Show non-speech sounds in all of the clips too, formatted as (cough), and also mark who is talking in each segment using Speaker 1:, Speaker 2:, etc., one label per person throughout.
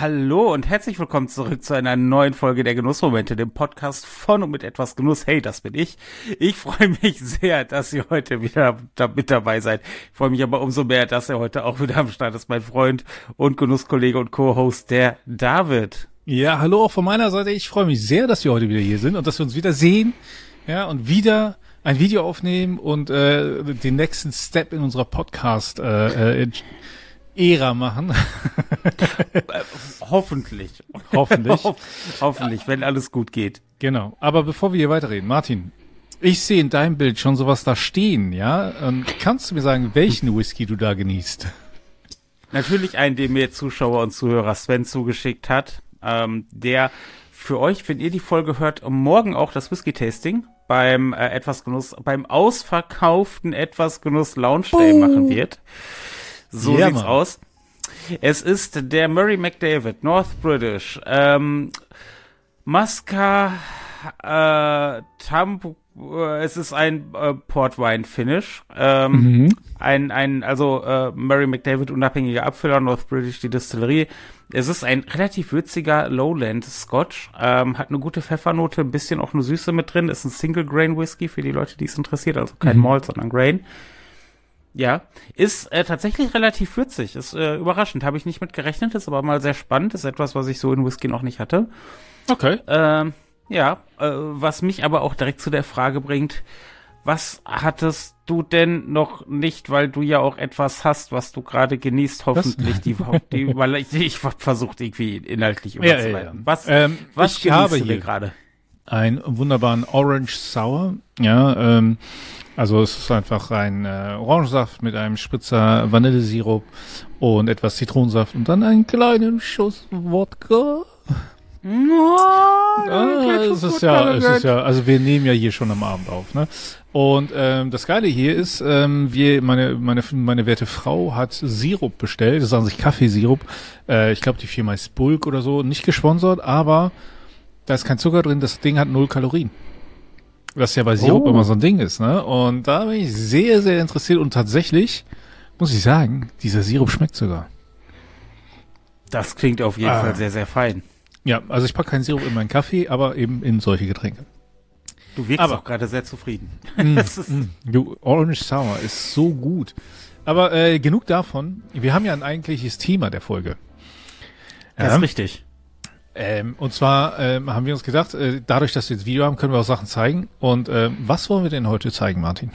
Speaker 1: Hallo und herzlich willkommen zurück zu einer neuen Folge der Genussmomente, dem Podcast von und mit etwas Genuss. Hey, das bin ich. Ich freue mich sehr, dass ihr heute wieder mit dabei seid. Ich freue mich aber umso mehr, dass er heute auch wieder am Start ist, mein Freund und Genusskollege und Co-Host, der David.
Speaker 2: Ja, hallo auch von meiner Seite. Ich freue mich sehr, dass wir heute wieder hier sind und dass wir uns wieder sehen. Ja, und wieder ein Video aufnehmen und äh, den nächsten Step in unserer Podcast äh, äh, Ära machen. (laughs)
Speaker 1: Hoffentlich.
Speaker 2: Hoffentlich. (laughs)
Speaker 1: Ho hoffentlich, wenn alles gut geht.
Speaker 2: Genau. Aber bevor wir hier weiterreden, Martin, ich sehe in deinem Bild schon sowas da stehen, ja? Und kannst du mir sagen, welchen Whisky du da genießt?
Speaker 1: Natürlich einen, den mir Zuschauer und Zuhörer Sven zugeschickt hat, ähm, der für euch, wenn ihr die Folge hört, morgen auch das Whisky-Tasting beim äh, etwas Genuss, beim ausverkauften etwas Genuss Lounge Day machen wird. So yeah, sieht's Mann. aus. Es ist der Murray McDavid, North British, ähm, Masca, äh, Tamp, äh, es ist ein äh, Portwein-Finish. Ähm, mhm. Ein, ein, also äh, Murray McDavid unabhängiger Abfüller, North British die Distillerie. Es ist ein relativ würziger Lowland Scotch, ähm, hat eine gute Pfeffernote, ein bisschen auch eine Süße mit drin, ist ein Single Grain Whisky für die Leute, die es interessiert, also kein mhm. Malt, sondern Grain. Ja, ist äh, tatsächlich relativ würzig. Ist äh, überraschend, habe ich nicht mit gerechnet, ist aber mal sehr spannend, ist etwas, was ich so in Whisky noch nicht hatte.
Speaker 2: Okay.
Speaker 1: Ähm, ja, äh, was mich aber auch direkt zu der Frage bringt, was hattest du denn noch nicht, weil du ja auch etwas hast, was du gerade genießt, hoffentlich, was? die, (laughs) die, weil ich, ich versucht irgendwie inhaltlich
Speaker 2: überzuleiten. Ja, ja, ja.
Speaker 1: Was, ähm, was
Speaker 2: ich habe du hier gerade? Einen wunderbaren Orange Sour, ja, ähm, also es ist einfach ein äh, Orangensaft mit einem Spritzer Vanillesirup und etwas Zitronensaft und dann einen kleinen Schuss Wodka.
Speaker 1: No,
Speaker 2: ah, es ist ja, es ist ja, also wir nehmen ja hier schon am Abend auf, ne? Und ähm, das Geile hier ist, ähm, wir, meine, meine, meine werte Frau hat Sirup bestellt, das ist an sich Kaffeesirup. Äh, ich glaube, die Firma ist Bulk oder so, nicht gesponsert, aber da ist kein Zucker drin, das Ding hat null Kalorien. Was ja bei Sirup oh. immer so ein Ding ist, ne? Und da bin ich sehr, sehr interessiert und tatsächlich muss ich sagen, dieser Sirup schmeckt sogar.
Speaker 1: Das klingt auf jeden ah. Fall sehr, sehr fein.
Speaker 2: Ja, also ich packe keinen Sirup in meinen Kaffee, aber eben in solche Getränke.
Speaker 1: Du wirkst aber, auch gerade sehr zufrieden.
Speaker 2: Mm, (laughs) mm, du, Orange Sour ist so gut. Aber äh, genug davon. Wir haben ja ein eigentliches Thema der Folge.
Speaker 1: Das ja? ist richtig.
Speaker 2: Ähm, und zwar ähm, haben wir uns gedacht, äh, dadurch, dass wir jetzt Video haben, können wir auch Sachen zeigen. Und äh, was wollen wir denn heute zeigen, Martin?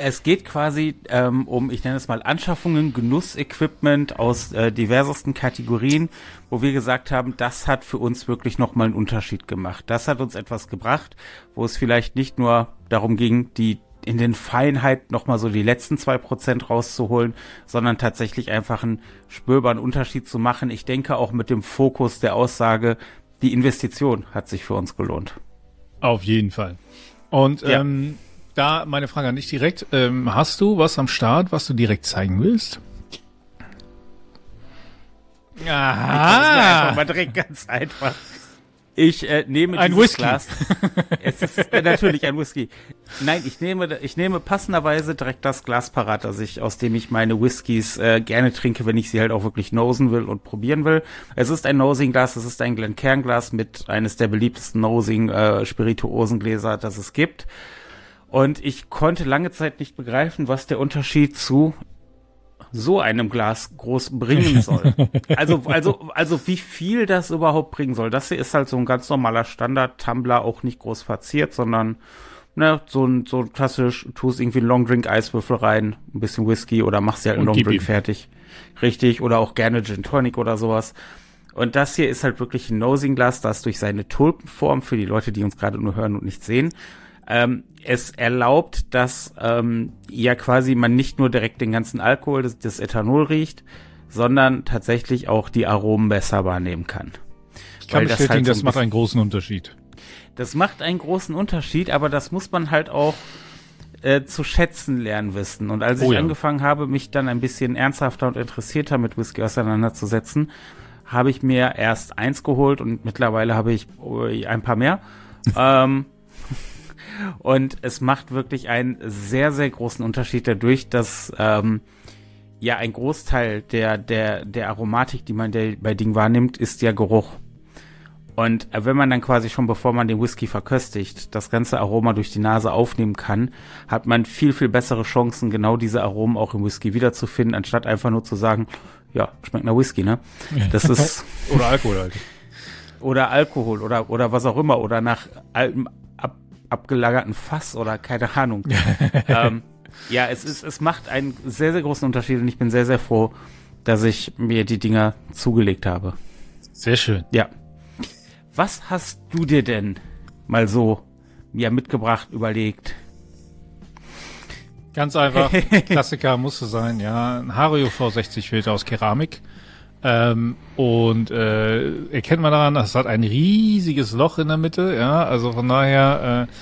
Speaker 1: Es geht quasi ähm, um, ich nenne es mal Anschaffungen, Genussequipment aus äh, diversesten Kategorien, wo wir gesagt haben, das hat für uns wirklich nochmal einen Unterschied gemacht. Das hat uns etwas gebracht, wo es vielleicht nicht nur darum ging, die in den Feinheiten nochmal so die letzten zwei Prozent rauszuholen, sondern tatsächlich einfach einen spürbaren Unterschied zu machen. Ich denke auch mit dem Fokus der Aussage, die Investition hat sich für uns gelohnt.
Speaker 2: Auf jeden Fall. Und ja. ähm, da meine Frage an dich direkt. Ähm, hast du was am Start, was du direkt zeigen willst?
Speaker 1: Aha. Einfach mal direkt ganz einfach. Ich äh, nehme
Speaker 2: ein Whisky.
Speaker 1: Glas. es ist äh, natürlich ein Whisky. Nein, ich nehme ich nehme passenderweise direkt das Glas parat, also ich, aus dem ich meine Whiskys äh, gerne trinke, wenn ich sie halt auch wirklich nosen will und probieren will. Es ist ein Nosing Glas, es ist ein Glencairn Glas mit eines der beliebtesten Nosing äh, Spirituosengläser, das es gibt. Und ich konnte lange Zeit nicht begreifen, was der Unterschied zu so einem Glas groß bringen soll. (laughs) also, also, also wie viel das überhaupt bringen soll. Das hier ist halt so ein ganz normaler Standard-Tumbler, auch nicht groß verziert, sondern ne, so ein so klassisch, tust irgendwie einen Longdrink-Eiswürfel rein, ein bisschen Whisky oder machst dir halt einen Longdrink fertig. Richtig, oder auch gerne Gin Tonic oder sowas. Und das hier ist halt wirklich ein Nosing-Glas, das durch seine Tulpenform, für die Leute, die uns gerade nur hören und nicht sehen, ähm, es erlaubt, dass ähm, ja quasi man nicht nur direkt den ganzen Alkohol, das, das Ethanol riecht, sondern tatsächlich auch die Aromen besser wahrnehmen kann.
Speaker 2: Ich kann Weil bestätigen, das, halt so das macht einen großen Unterschied.
Speaker 1: Das macht einen großen Unterschied, aber das muss man halt auch äh, zu schätzen lernen wissen. Und als oh, ich ja. angefangen habe, mich dann ein bisschen ernsthafter und interessierter mit Whisky auseinanderzusetzen, habe ich mir erst eins geholt und mittlerweile habe ich oh, ein paar mehr. (laughs) ähm, und es macht wirklich einen sehr, sehr großen Unterschied dadurch, dass ähm, ja, ein Großteil der, der, der Aromatik, die man der, bei Ding wahrnimmt, ist ja Geruch. Und wenn man dann quasi schon, bevor man den Whisky verköstigt, das ganze Aroma durch die Nase aufnehmen kann, hat man viel, viel bessere Chancen, genau diese Aromen auch im Whisky wiederzufinden, anstatt einfach nur zu sagen, ja, schmeckt nach Whisky, ne? Das ist. (laughs)
Speaker 2: oder Alkohol halt.
Speaker 1: Oder Alkohol oder, oder was auch immer, oder nach altem, abgelagerten Fass oder keine Ahnung. (laughs) ähm, ja, es ist, es macht einen sehr, sehr großen Unterschied und ich bin sehr, sehr froh, dass ich mir die Dinger zugelegt habe.
Speaker 2: Sehr schön.
Speaker 1: Ja. Was hast du dir denn mal so ja, mitgebracht, überlegt?
Speaker 2: Ganz einfach, Klassiker musste sein, ja. Ein Hario V60 Filter aus Keramik. Ähm, und äh, erkennt man daran, es hat ein riesiges Loch in der Mitte, ja. Also von daher, äh,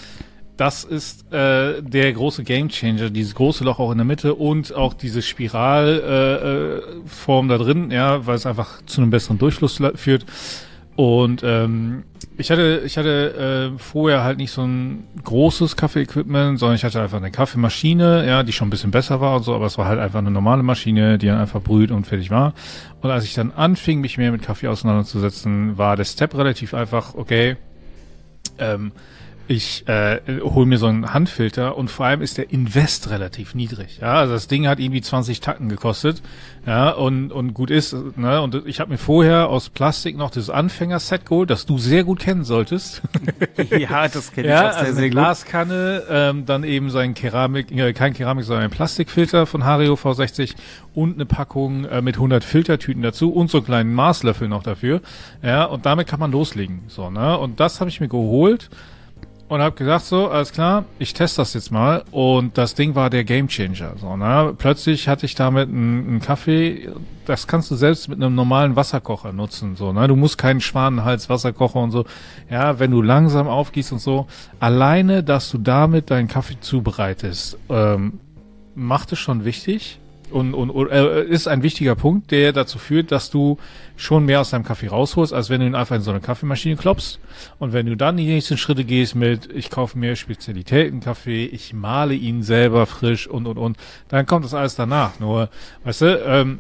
Speaker 2: das ist äh, der große Gamechanger, dieses große Loch auch in der Mitte und auch diese Spiralform äh, äh, da drin, ja, weil es einfach zu einem besseren Durchfluss führt. Und ähm, ich hatte, ich hatte äh, vorher halt nicht so ein großes Kaffee-Equipment, sondern ich hatte einfach eine Kaffeemaschine, ja, die schon ein bisschen besser war und so, aber es war halt einfach eine normale Maschine, die dann einfach brüht und fertig war. Und als ich dann anfing, mich mehr mit Kaffee auseinanderzusetzen, war der Step relativ einfach, okay, ähm, ich äh, hole mir so einen Handfilter und vor allem ist der Invest relativ niedrig. Ja, also das Ding hat irgendwie 20 Tacken gekostet. Ja, und, und gut ist, ne, und ich habe mir vorher aus Plastik noch das Anfängerset geholt, das du sehr gut kennen solltest. (laughs)
Speaker 1: ja, das kenne
Speaker 2: ja,
Speaker 1: ich auch
Speaker 2: sehr, also sehr eine gut. Glaskanne, ähm, dann eben sein Keramik, äh, kein Keramik, sondern ein Plastikfilter von Hario V60 und eine Packung äh, mit 100 Filtertüten dazu und so einen kleinen Maßlöffel noch dafür. Ja, und damit kann man loslegen. So, ne, und das habe ich mir geholt und habe gesagt so, alles klar, ich teste das jetzt mal und das Ding war der Gamechanger. So, ne? Plötzlich hatte ich damit einen, Kaffee, das kannst du selbst mit einem normalen Wasserkocher nutzen. So, ne? Du musst keinen Schwanenhals Wasserkocher und so. Ja, wenn du langsam aufgießt und so, alleine, dass du damit deinen Kaffee zubereitest, ähm, macht es schon wichtig und, und, äh, ist ein wichtiger Punkt, der dazu führt, dass du schon mehr aus deinem Kaffee rausholst, als wenn du ihn einfach in so eine Kaffeemaschine klopfst. Und wenn du dann die nächsten Schritte gehst mit, ich kaufe mir Spezialitätenkaffee, ich male ihn selber frisch und und und, dann kommt das alles danach. Nur, weißt du, ähm,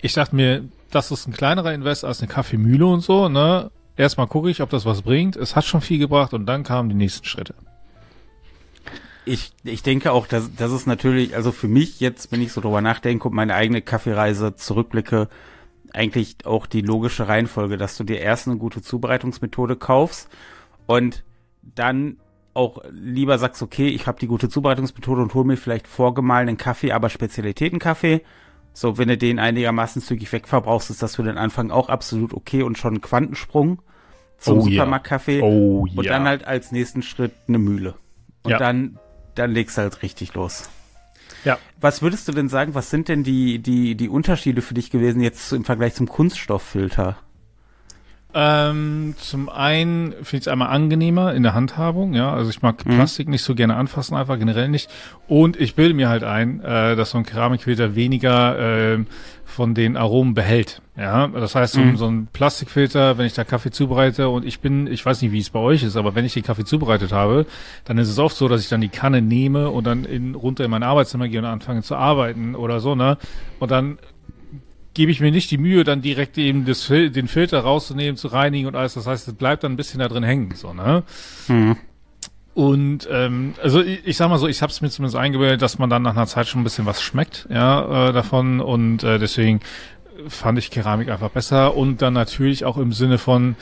Speaker 2: ich dachte mir, das ist ein kleinerer Invest als eine Kaffeemühle und so, ne? Erstmal gucke ich, ob das was bringt. Es hat schon viel gebracht und dann kamen die nächsten Schritte.
Speaker 1: Ich, ich denke auch, dass das ist natürlich, also für mich jetzt, wenn ich so drüber nachdenke und meine eigene Kaffeereise zurückblicke, eigentlich auch die logische Reihenfolge, dass du dir erst eine gute Zubereitungsmethode kaufst und dann auch lieber sagst, okay, ich habe die gute Zubereitungsmethode und hol mir vielleicht vorgemahlenen Kaffee, aber Spezialitätenkaffee. So, wenn du den einigermaßen zügig wegverbrauchst, ist das für den Anfang auch absolut okay und schon ein Quantensprung zum oh, Supermarktkaffee. Yeah. Oh, und yeah. dann halt als nächsten Schritt eine Mühle. Und ja. dann dann legst du halt richtig los. Ja. Was würdest du denn sagen, was sind denn die, die, die Unterschiede für dich gewesen jetzt im Vergleich zum Kunststofffilter?
Speaker 2: Ähm, zum einen finde ich es einmal angenehmer in der Handhabung, ja. Also ich mag mhm. Plastik nicht so gerne anfassen, einfach generell nicht. Und ich bilde mir halt ein, äh, dass so ein Keramikfilter weniger äh, von den Aromen behält. Ja, das heißt, so, mhm. so ein Plastikfilter, wenn ich da Kaffee zubereite und ich bin, ich weiß nicht, wie es bei euch ist, aber wenn ich den Kaffee zubereitet habe, dann ist es oft so, dass ich dann die Kanne nehme und dann in, runter in mein Arbeitszimmer gehe und anfange zu arbeiten oder so, ne? Und dann gebe ich mir nicht die Mühe, dann direkt eben das, den Filter rauszunehmen, zu reinigen und alles. Das heißt, es bleibt dann ein bisschen da drin hängen, so, ne? Mhm. Und ähm, also ich, ich sag mal so, ich habe es mir zumindest eingebildet, dass man dann nach einer Zeit schon ein bisschen was schmeckt, ja, äh, davon. Und äh, deswegen fand ich Keramik einfach besser. Und dann natürlich auch im Sinne von,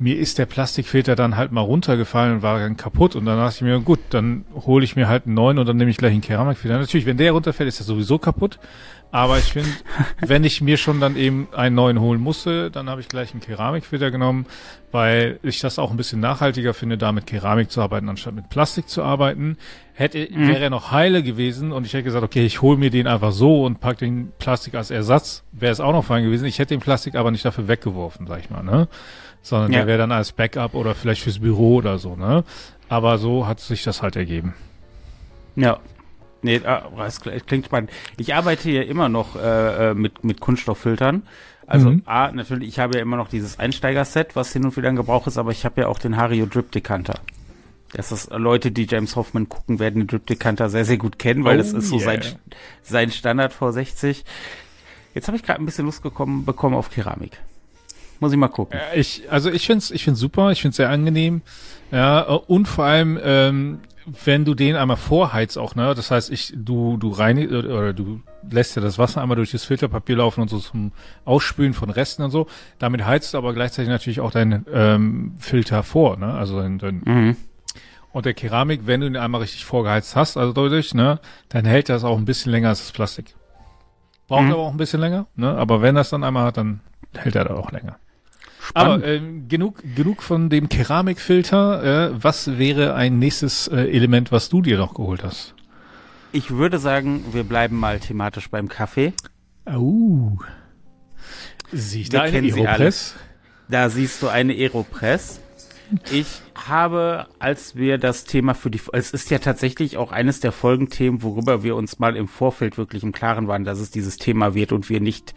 Speaker 2: mir ist der Plastikfilter dann halt mal runtergefallen und war dann kaputt. Und dann dachte ich mir, gut, dann hole ich mir halt einen neuen und dann nehme ich gleich einen Keramikfilter. Natürlich, wenn der runterfällt, ist er sowieso kaputt. Aber ich finde, wenn ich mir schon dann eben einen neuen holen musste, dann habe ich gleich einen Keramikfilter genommen, weil ich das auch ein bisschen nachhaltiger finde, da mit Keramik zu arbeiten, anstatt mit Plastik zu arbeiten. Hätte, mhm. wäre er noch heile gewesen und ich hätte gesagt, okay, ich hole mir den einfach so und pack den Plastik als Ersatz, wäre es auch noch fein gewesen. Ich hätte den Plastik aber nicht dafür weggeworfen, sag ich mal, ne? Sondern ja. der wäre dann als Backup oder vielleicht fürs Büro oder so, ne? Aber so hat sich das halt ergeben.
Speaker 1: Ja, Nee, das ah, klingt spannend. Ich arbeite hier immer noch äh, äh, mit, mit Kunststofffiltern. Also mhm. A, natürlich, ich habe ja immer noch dieses Einsteiger-Set, was hin und wieder in Gebrauch ist, aber ich habe ja auch den Hario Drip Decanter. das Leute, die James Hoffman gucken, werden den Diptykanter sehr, sehr gut kennen, weil oh, das ist so yeah. sein, sein Standard V60. Jetzt habe ich gerade ein bisschen Lust gekommen, bekommen auf Keramik. Muss ich mal gucken.
Speaker 2: Ich, also ich finde es ich find's super, ich finde es sehr angenehm. Ja, und vor allem, ähm, wenn du den einmal vorheizt auch, ne? Das heißt, ich, du, du reinigst oder du lässt ja das Wasser einmal durch das Filterpapier laufen und so zum Ausspülen von Resten und so. Damit heizt du aber gleichzeitig natürlich auch deinen ähm, Filter vor, ne? Also dein, dein mhm. Und der Keramik, wenn du ihn einmal richtig vorgeheizt hast, also deutlich, ne, dann hält das auch ein bisschen länger als das Plastik. Braucht mhm. aber auch ein bisschen länger, ne? Aber wenn das dann einmal hat, dann hält er da auch länger. Spannend. Aber ähm, genug, genug von dem Keramikfilter. Äh, was wäre ein nächstes äh, Element, was du dir noch geholt hast?
Speaker 1: Ich würde sagen, wir bleiben mal thematisch beim Kaffee.
Speaker 2: Oh. Sieh da eine Aeropress?
Speaker 1: Da siehst du eine Aeropress. Ich habe, als wir das Thema für die, es ist ja tatsächlich auch eines der Folgenthemen, worüber wir uns mal im Vorfeld wirklich im Klaren waren, dass es dieses Thema wird und wir nicht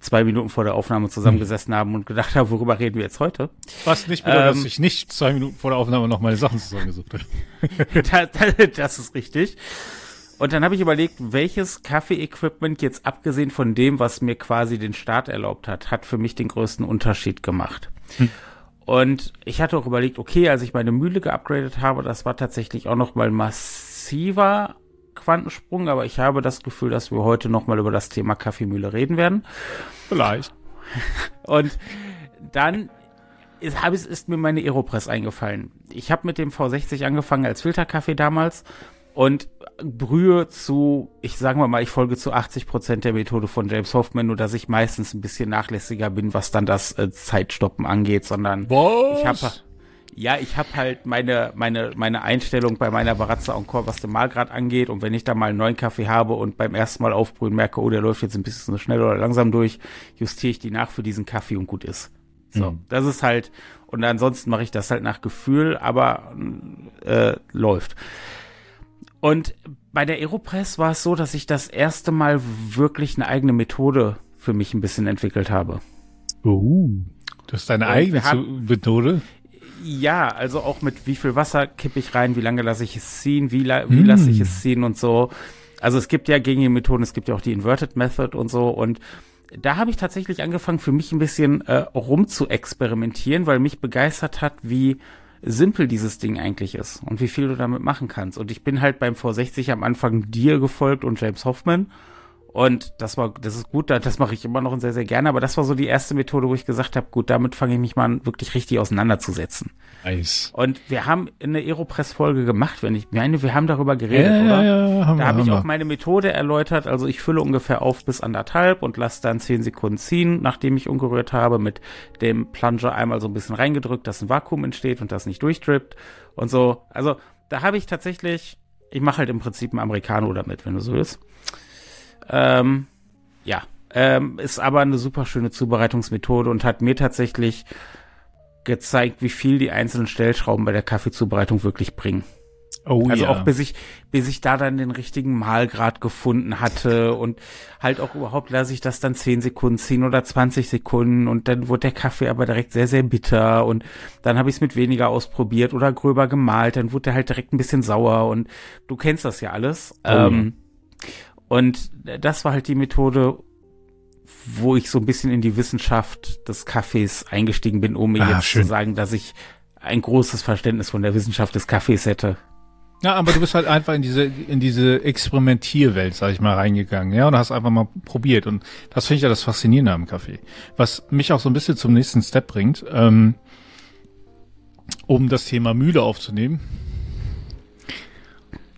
Speaker 1: zwei Minuten vor der Aufnahme zusammengesessen haben und gedacht haben, worüber reden wir jetzt heute.
Speaker 2: Was nicht bedeutet, ähm, dass ich nicht zwei Minuten vor der Aufnahme noch meine Sachen zusammengesucht habe. (laughs)
Speaker 1: das, das ist richtig. Und dann habe ich überlegt, welches Kaffee-Equipment jetzt abgesehen von dem, was mir quasi den Start erlaubt hat, hat für mich den größten Unterschied gemacht. Hm. Und ich hatte auch überlegt, okay, als ich meine Mühle geupgradet habe, das war tatsächlich auch noch mal massiver Quantensprung, aber ich habe das Gefühl, dass wir heute noch mal über das Thema Kaffeemühle reden werden.
Speaker 2: Vielleicht. (laughs)
Speaker 1: Und dann ist, ist, ist mir meine Aeropress eingefallen. Ich habe mit dem V60 angefangen als Filterkaffee damals und brühe zu, ich sage mal, ich folge zu 80 Prozent der Methode von James Hoffman, nur dass ich meistens ein bisschen nachlässiger bin, was dann das äh, Zeitstoppen angeht, sondern
Speaker 2: was?
Speaker 1: ich habe ja, ich habe halt meine, meine, meine Einstellung bei meiner Barazza Encore, was den Malgrad angeht. Und wenn ich da mal einen neuen Kaffee habe und beim ersten Mal aufbrühen merke, oh, der läuft jetzt ein bisschen so schnell oder langsam durch, justiere ich die nach für diesen Kaffee und gut ist. So, mhm. das ist halt, und ansonsten mache ich das halt nach Gefühl, aber äh, läuft. Und bei der Aeropress war es so, dass ich das erste Mal wirklich eine eigene Methode für mich ein bisschen entwickelt habe.
Speaker 2: Oh, das ist deine und eigene haben, Methode?
Speaker 1: Ja, also auch mit wie viel Wasser kippe ich rein, wie lange lasse ich es ziehen, wie, la wie mm. lasse ich es ziehen und so. Also es gibt ja gängige Methoden, es gibt ja auch die Inverted Method und so und da habe ich tatsächlich angefangen, für mich ein bisschen äh, rum zu experimentieren, weil mich begeistert hat, wie simpel dieses Ding eigentlich ist und wie viel du damit machen kannst. Und ich bin halt beim V60 am Anfang dir gefolgt und James Hoffman und das war, das ist gut, das mache ich immer noch sehr, sehr gerne, aber das war so die erste Methode, wo ich gesagt habe, gut, damit fange ich mich mal wirklich richtig auseinanderzusetzen.
Speaker 2: Nice.
Speaker 1: Und wir haben eine Aeropress-Folge gemacht, wenn ich meine, wir haben darüber geredet, ja, oder? Ja, ja, haben da habe ich auch meine Methode erläutert, also ich fülle ungefähr auf bis anderthalb und lasse dann zehn Sekunden ziehen, nachdem ich umgerührt habe, mit dem Plunger einmal so ein bisschen reingedrückt, dass ein Vakuum entsteht und das nicht durchtrippt und so. Also da habe ich tatsächlich, ich mache halt im Prinzip einen Americano damit, wenn du so willst. Ähm, ja, ähm, ist aber eine super schöne Zubereitungsmethode und hat mir tatsächlich gezeigt, wie viel die einzelnen Stellschrauben bei der Kaffeezubereitung wirklich bringen. Oh, also ja. auch bis ich, bis ich da dann den richtigen Mahlgrad gefunden hatte und halt auch überhaupt lasse ich das dann 10 Sekunden ziehen oder 20 Sekunden und dann wurde der Kaffee aber direkt sehr, sehr bitter und dann habe ich es mit weniger ausprobiert oder gröber gemalt, dann wurde der halt direkt ein bisschen sauer und du kennst das ja alles. Oh, ähm, ja. Und das war halt die Methode, wo ich so ein bisschen in die Wissenschaft des Kaffees eingestiegen bin, um mir ah, jetzt schön. zu sagen, dass ich ein großes Verständnis von der Wissenschaft des Kaffees hätte.
Speaker 2: Ja, aber du bist halt einfach in diese in diese Experimentierwelt, sag ich mal, reingegangen, ja, und hast einfach mal probiert und das finde ich ja das Faszinierende am Kaffee, was mich auch so ein bisschen zum nächsten Step bringt, ähm, um das Thema Mühle aufzunehmen.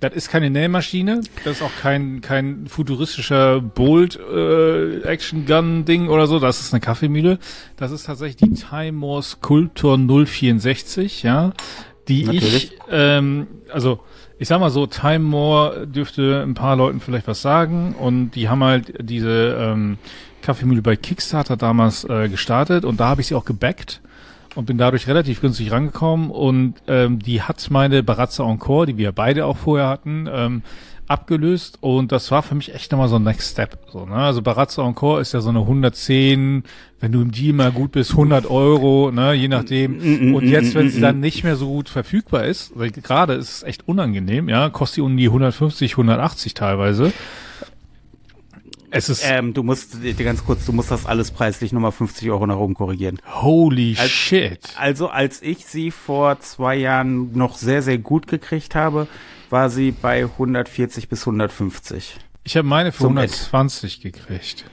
Speaker 2: Das ist keine Nähmaschine, das ist auch kein, kein futuristischer Bolt äh, Action Gun Ding oder so, das ist eine Kaffeemühle. Das ist tatsächlich die Time Morse Cultor 064, ja, die Natürlich. ich, ähm, also ich sag mal so, Time More dürfte ein paar Leuten vielleicht was sagen und die haben halt diese ähm, Kaffeemühle bei Kickstarter damals äh, gestartet und da habe ich sie auch gebackt und bin dadurch relativ günstig rangekommen und ähm, die hat meine Barazza Encore, die wir beide auch vorher hatten, ähm, abgelöst und das war für mich echt nochmal so ein Next Step. So, ne? Also Barazza Encore ist ja so eine 110, wenn du im Deal mal gut bist, 100 Euro, ne? je nachdem. Mm, mm, und jetzt, wenn sie dann nicht mehr so gut verfügbar ist, weil gerade ist es echt unangenehm, ja, kostet die um die 150, 180 teilweise.
Speaker 1: Es ist. Ähm, du musst, dir ganz kurz, du musst das alles preislich nochmal 50 Euro nach oben korrigieren.
Speaker 2: Holy als, shit.
Speaker 1: Also, als ich sie vor zwei Jahren noch sehr, sehr gut gekriegt habe, war sie bei 140 bis 150.
Speaker 2: Ich habe meine für 120 gekriegt.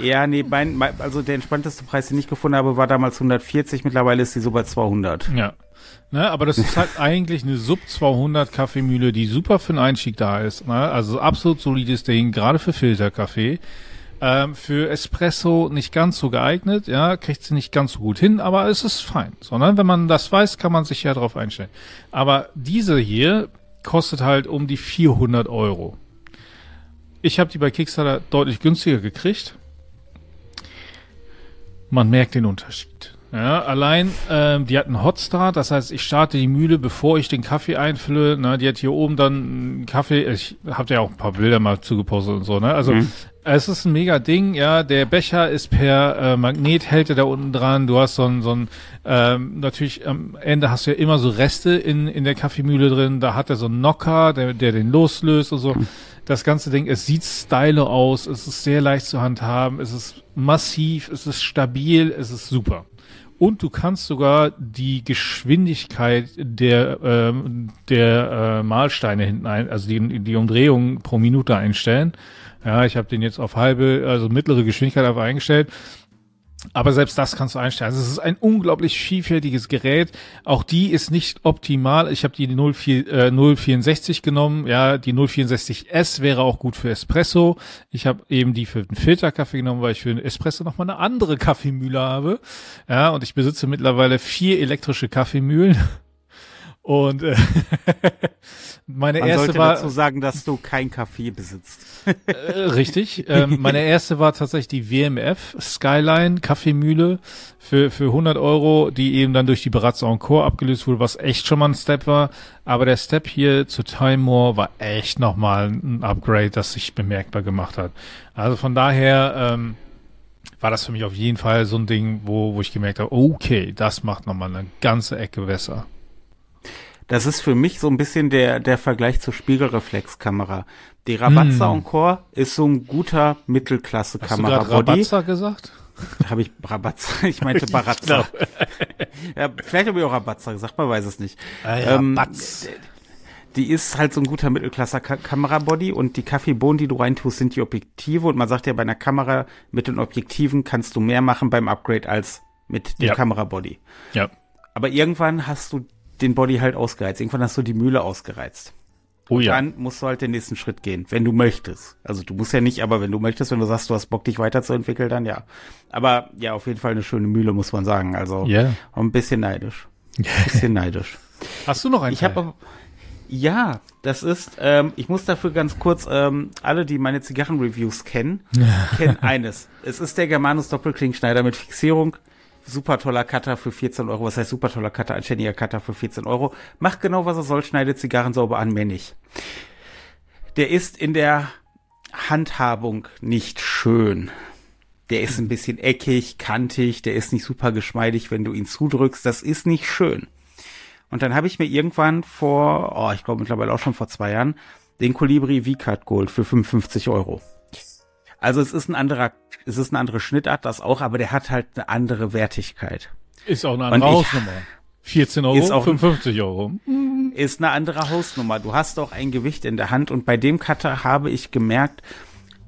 Speaker 1: Ja, nee, mein, mein, also der entspannteste Preis, den ich gefunden habe, war damals 140. Mittlerweile ist sie so bei 200.
Speaker 2: Ja. Ne, aber das ist halt eigentlich eine Sub 200 Kaffeemühle, die super für den Einstieg da ist. Ne? Also absolut solides Ding, gerade für Filterkaffee. Ähm, für Espresso nicht ganz so geeignet, ja, kriegt sie nicht ganz so gut hin, aber es ist fein. Sondern wenn man das weiß, kann man sich ja darauf einstellen. Aber diese hier kostet halt um die 400 Euro. Ich habe die bei Kickstarter deutlich günstiger gekriegt. Man merkt den Unterschied. Ja, allein, ähm, die hat einen Hotstart, das heißt, ich starte die Mühle, bevor ich den Kaffee einfülle. Ne, die hat hier oben dann einen Kaffee. Ich habe ja auch ein paar Bilder mal zugepostet und so. Ne, also mhm. es ist ein mega Ding. Ja, der Becher ist per äh, Magnet hält er da unten dran. Du hast so ein, so ein ähm, natürlich am Ende hast du ja immer so Reste in in der Kaffeemühle drin. Da hat er so einen Knocker, der der den loslöst und so. Mhm das ganze Ding, es sieht stylo aus, es ist sehr leicht zu handhaben, es ist massiv, es ist stabil, es ist super. Und du kannst sogar die Geschwindigkeit der, ähm, der äh, Mahlsteine hinten ein, also die, die Umdrehung pro Minute einstellen. Ja, ich habe den jetzt auf halbe, also mittlere Geschwindigkeit auf eingestellt. Aber selbst das kannst du einstellen. Also es ist ein unglaublich vielfältiges Gerät. Auch die ist nicht optimal. Ich habe die 04, äh, 064 genommen. Ja, die 064S wäre auch gut für Espresso. Ich habe eben die für den Filterkaffee genommen, weil ich für den Espresso nochmal eine andere Kaffeemühle habe. Ja, und ich besitze mittlerweile vier elektrische Kaffeemühlen. Und äh, (laughs) meine Man erste sollte war
Speaker 1: dazu sagen, dass du kein Kaffee besitzt.
Speaker 2: äh, richtig. Ähm, (laughs) meine erste war tatsächlich die WMF Skyline Kaffeemühle für für 100 Euro, die eben dann durch die Barazza Encore abgelöst wurde, was echt schon mal ein Step war. Aber der Step hier zu Time More war echt nochmal ein Upgrade, das sich bemerkbar gemacht hat. Also von daher ähm, war das für mich auf jeden Fall so ein Ding, wo wo ich gemerkt habe, okay, das macht nochmal eine ganze Ecke besser.
Speaker 1: Das ist für mich so ein bisschen der, der Vergleich zur Spiegelreflexkamera. Die Rabazza hm. Encore ist so ein guter Mittelklasse-Kamera.
Speaker 2: Hast du Rabazza gesagt? (laughs)
Speaker 1: Habe ich Rabazza? (laughs) Ich meinte Barazza. (laughs) ja, vielleicht habe ich auch Rabazza gesagt, man weiß es nicht.
Speaker 2: Ah, ja, ähm,
Speaker 1: die ist halt so ein guter Mittelklasse-Kamerabody und die Kaffeebohnen, die du reintust, sind die Objektive und man sagt ja, bei einer Kamera mit den Objektiven kannst du mehr machen beim Upgrade als mit dem ja. Kamerabody.
Speaker 2: Ja.
Speaker 1: Aber irgendwann hast du den Body halt ausgereizt. Irgendwann hast du die Mühle ausgereizt.
Speaker 2: Oh ja.
Speaker 1: Dann musst du halt den nächsten Schritt gehen, wenn du möchtest. Also du musst ja nicht, aber wenn du möchtest, wenn du sagst, du hast Bock, dich weiterzuentwickeln, dann ja. Aber ja, auf jeden Fall eine schöne Mühle, muss man sagen. Also
Speaker 2: yeah.
Speaker 1: ein bisschen neidisch. (laughs) Ein bisschen neidisch.
Speaker 2: Hast du noch einen?
Speaker 1: Ich habe ja, das ist, ähm, ich muss dafür ganz kurz, ähm, alle, die meine Zigarrenreviews kennen, (laughs) kennen eines. Es ist der Germanus Doppelklingschneider mit Fixierung super toller Cutter für 14 Euro. Was heißt super toller Cutter? Ein ständiger Cutter für 14 Euro. Macht genau, was er soll, schneidet Zigarren sauber an, mehr nicht. Der ist in der Handhabung nicht schön. Der ist ein bisschen eckig, kantig, der ist nicht super geschmeidig, wenn du ihn zudrückst. Das ist nicht schön. Und dann habe ich mir irgendwann vor, oh, ich glaube mittlerweile auch schon vor zwei Jahren, den Colibri V-Cut Gold für 55 Euro. Also es ist ein anderer, es ist eine andere Schnittart, das auch, aber der hat halt eine andere Wertigkeit.
Speaker 2: Ist auch eine andere Hausnummer. 14 Euro, ist auch 55 Euro.
Speaker 1: Ist eine andere Hausnummer. Du hast auch ein Gewicht in der Hand und bei dem Cutter habe ich gemerkt,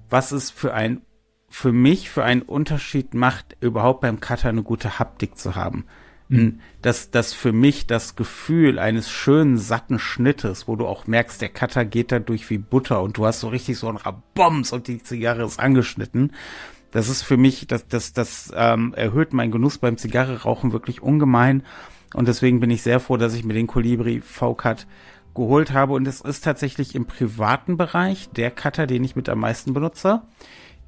Speaker 1: was es für ein, für mich für einen Unterschied macht, überhaupt beim Cutter eine gute Haptik zu haben mhm. dass, dass für mich das Gefühl eines schönen, satten Schnittes, wo du auch merkst, der Cutter geht da durch wie Butter und du hast so richtig so ein Raboms und die Zigarre ist angeschnitten. Das ist für mich, das, das, das ähm, erhöht meinen Genuss beim Zigarre rauchen wirklich ungemein. Und deswegen bin ich sehr froh, dass ich mir den Colibri V-Cut geholt habe. Und es ist tatsächlich im privaten Bereich der Cutter, den ich mit am meisten benutze.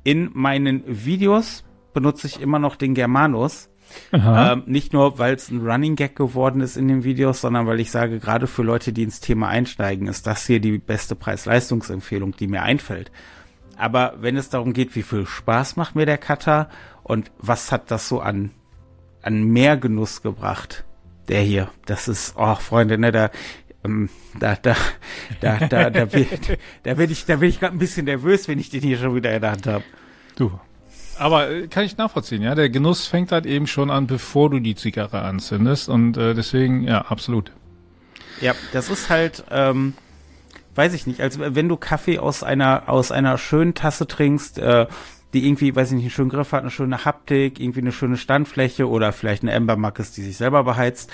Speaker 1: In meinen Videos benutze ich immer noch den Germanus, Ähm, nicht nur, weil es ein Running Gag geworden ist in den Videos, sondern weil ich sage, gerade für Leute, die ins Thema einsteigen, ist das hier die beste Preis-Leistungsempfehlung, die mir einfällt. Aber wenn es darum geht, wie viel Spaß macht mir der Cutter und was hat das so an, an mehr Genuss gebracht, der hier, das ist, oh Freunde, ne, da, ähm, da, da, da, da, da, (laughs) bin, da bin ich, da bin ich gerade ein bisschen nervös, wenn ich den hier schon wieder in der Hand habe.
Speaker 2: Du, aber äh, kann ich nachvollziehen, ja. Der Genuss fängt halt eben schon an, bevor du die Zigarre anzündest. Und äh, deswegen, ja, absolut.
Speaker 1: Ja, das ist halt, ähm, weiß ich nicht, also wenn du Kaffee aus einer, aus einer schönen Tasse trinkst, äh, die irgendwie, weiß ich nicht, einen schönen Griff hat, eine schöne Haptik, irgendwie eine schöne Standfläche oder vielleicht eine Ember ist, die sich selber beheizt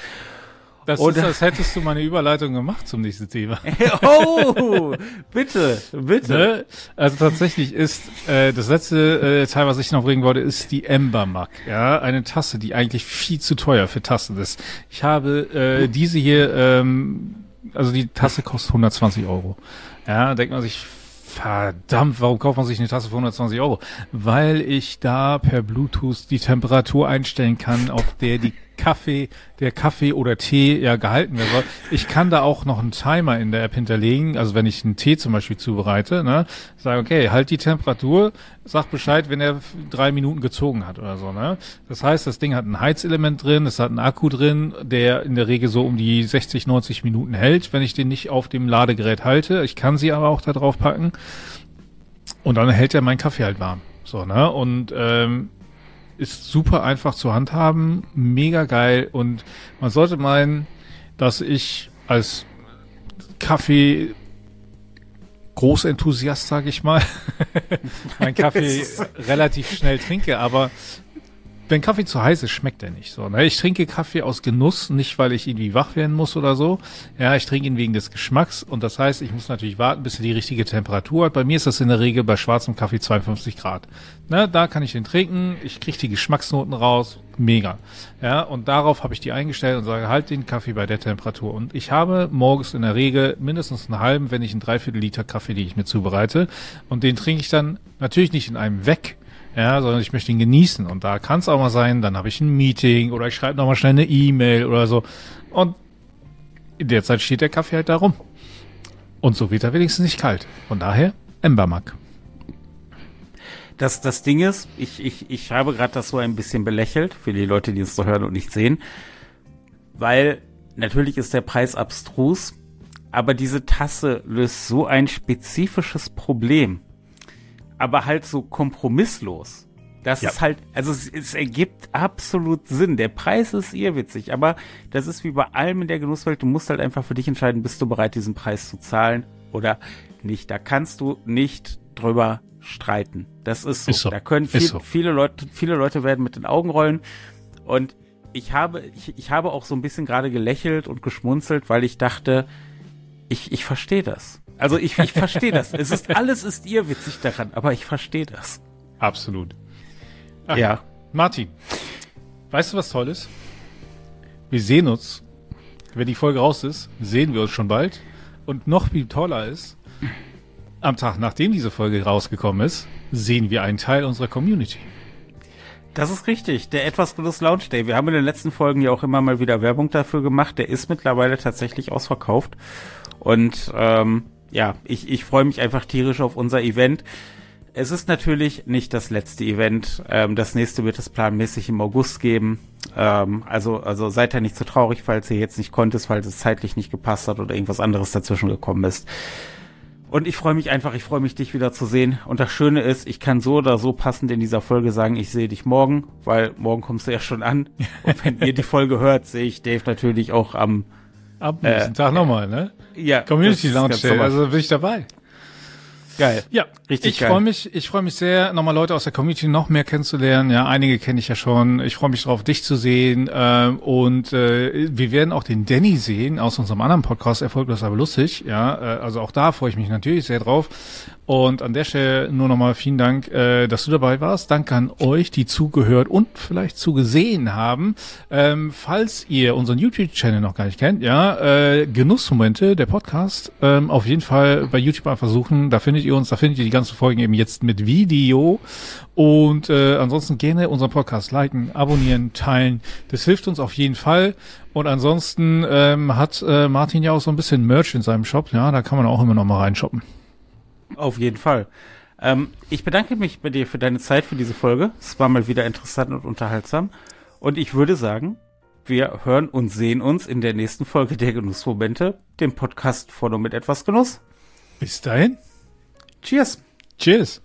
Speaker 2: das Oder ist, als hättest du meine Überleitung gemacht zum nächsten Thema. (laughs)
Speaker 1: oh, bitte, bitte. Ne?
Speaker 2: Also tatsächlich ist äh, das letzte äh, Teil, was ich noch bringen wollte, ist die Ember Mug. Ja, eine Tasse, die eigentlich viel zu teuer für Tassen ist. Ich habe äh, diese hier, ähm, also die Tasse kostet 120 Euro. Ja, denkt man sich, verdammt, warum kauft man sich eine Tasse für 120 Euro? Weil ich da per Bluetooth die Temperatur einstellen kann, auf der die Kaffee, der Kaffee oder Tee ja gehalten werden soll. Ich kann da auch noch einen Timer in der App hinterlegen, also wenn ich einen Tee zum Beispiel zubereite, ne, sage, okay, halt die Temperatur, sag Bescheid, wenn er drei Minuten gezogen hat oder so, ne. Das heißt, das Ding hat ein Heizelement drin, es hat einen Akku drin, der in der Regel so um die 60, 90 Minuten hält, wenn ich den nicht auf dem Ladegerät halte. Ich kann sie aber auch da drauf packen. Und dann hält er meinen Kaffee halt warm. So, ne? Und ähm, ist super einfach zu handhaben, mega geil und man sollte meinen, dass ich als Kaffee Großenthusiast, sage ich mal, (laughs) mein (laughs) Kaffee relativ schnell trinke, aber wenn Kaffee zu heiß ist, schmeckt er nicht so. Ne? Ich trinke Kaffee aus Genuss, nicht weil ich irgendwie wach werden muss oder so. Ja, ich trinke ihn wegen des Geschmacks und das heißt, ich muss natürlich warten, bis er die richtige Temperatur hat. Bei mir ist das in der Regel bei schwarzem Kaffee 52 Grad. Ne, da kann ich den trinken, ich kriege die Geschmacksnoten raus, mega. Ja, und darauf habe ich die eingestellt und sage, halt den Kaffee bei der Temperatur. Und ich habe morgens in der Regel mindestens einen halben, wenn nicht einen Dreiviertel Liter Kaffee, die ich mir zubereite. Und den trinke ich dann natürlich nicht in einem weg, ja, sondern ich möchte ihn genießen. Und da kann es auch mal sein, dann habe ich ein Meeting oder ich schreibe nochmal schnell eine E-Mail oder so. Und in der Zeit steht der Kaffee halt da rum. Und so wird er wenigstens nicht kalt. Von daher Embermack.
Speaker 1: Das, das Ding ist, ich, ich, ich habe gerade das so ein bisschen belächelt, für die Leute, die es so hören und nicht sehen, weil natürlich ist der Preis abstrus, aber diese Tasse löst so ein spezifisches Problem aber halt so kompromisslos. Das ja. ist halt, also es, es, ergibt absolut Sinn. Der Preis ist irrwitzig, aber das ist wie bei allem in der Genusswelt. Du musst halt einfach für dich entscheiden, bist du bereit, diesen Preis zu zahlen oder nicht. Da kannst du nicht drüber streiten. Das ist so. Ist so. Da können viel, so. viele Leute, viele Leute werden mit den Augen rollen und ich habe, ich, ich habe auch so ein bisschen gerade gelächelt und geschmunzelt, weil ich dachte, ich, ich verstehe das. Also ich, ich verstehe das. Es ist alles ist ihr witzig daran, aber ich verstehe das.
Speaker 2: Absolut. Ach, ja. Martin, weißt du, was toll ist? Wir sehen uns, wenn die Folge raus ist, sehen wir uns schon bald. Und noch viel toller ist, am Tag, nachdem diese Folge rausgekommen ist, sehen wir einen Teil unserer Community.
Speaker 1: Das ist richtig, der etwas Gutes Lounge Day. Wir haben in den letzten Folgen ja auch immer mal wieder Werbung dafür gemacht. Der ist mittlerweile tatsächlich ausverkauft. Und ähm, ja, ich, ich freue mich einfach tierisch auf unser Event. Es ist natürlich nicht das letzte Event. Ähm, das nächste wird es planmäßig im August geben. Ähm, also, also seid ja nicht so traurig, falls ihr jetzt nicht konntest, falls es zeitlich nicht gepasst hat oder irgendwas anderes dazwischen gekommen ist. Und ich freue mich einfach, ich freue mich, dich wieder zu sehen. Und das Schöne ist, ich kann so oder so passend in dieser Folge sagen, ich sehe dich morgen, weil morgen kommst du ja schon an. (laughs) Und wenn ihr die Folge hört, sehe ich Dave natürlich auch am
Speaker 2: Ab nächsten äh, Tag nochmal, ne?
Speaker 1: Ja.
Speaker 2: Community Lounge Day, also bin ich dabei.
Speaker 1: Geil.
Speaker 2: Ja, richtig ich geil. Ich freue mich, ich freue mich sehr, nochmal Leute aus der Community noch mehr kennenzulernen. Ja, einige kenne ich ja schon. Ich freue mich darauf, dich zu sehen. Äh, und äh, wir werden auch den Danny sehen aus unserem anderen Podcast, Erfolglos aber lustig. Ja, äh, also auch da freue ich mich natürlich sehr drauf. Und an der Stelle nur nochmal vielen Dank, äh, dass du dabei warst. Danke an euch, die zugehört und vielleicht zugesehen haben. Ähm, falls ihr unseren YouTube-Channel noch gar nicht kennt, ja, äh, Genussmomente, der Podcast, ähm, auf jeden Fall bei YouTube einfach suchen. Da findet ihr ihr uns. Da findet ihr die ganzen Folgen eben jetzt mit Video. Und äh, ansonsten gerne unseren Podcast liken, abonnieren, teilen. Das hilft uns auf jeden Fall. Und ansonsten ähm, hat äh, Martin ja auch so ein bisschen Merch in seinem Shop. Ja, da kann man auch immer noch mal reinshoppen.
Speaker 1: Auf jeden Fall. Ähm, ich bedanke mich bei dir für deine Zeit für diese Folge. Es war mal wieder interessant und unterhaltsam. Und ich würde sagen, wir hören und sehen uns in der nächsten Folge der Genussmomente, dem Podcast Follow mit etwas Genuss.
Speaker 2: Bis dahin.
Speaker 1: Cheers.
Speaker 2: Cheers.